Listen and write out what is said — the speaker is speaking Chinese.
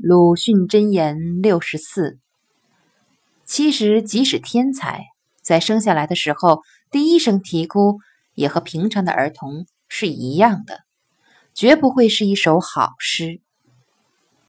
鲁迅箴言六十四。其实即使天才在生下来的时候第一声啼哭也和平常的儿童是一样的绝不会是一首好诗。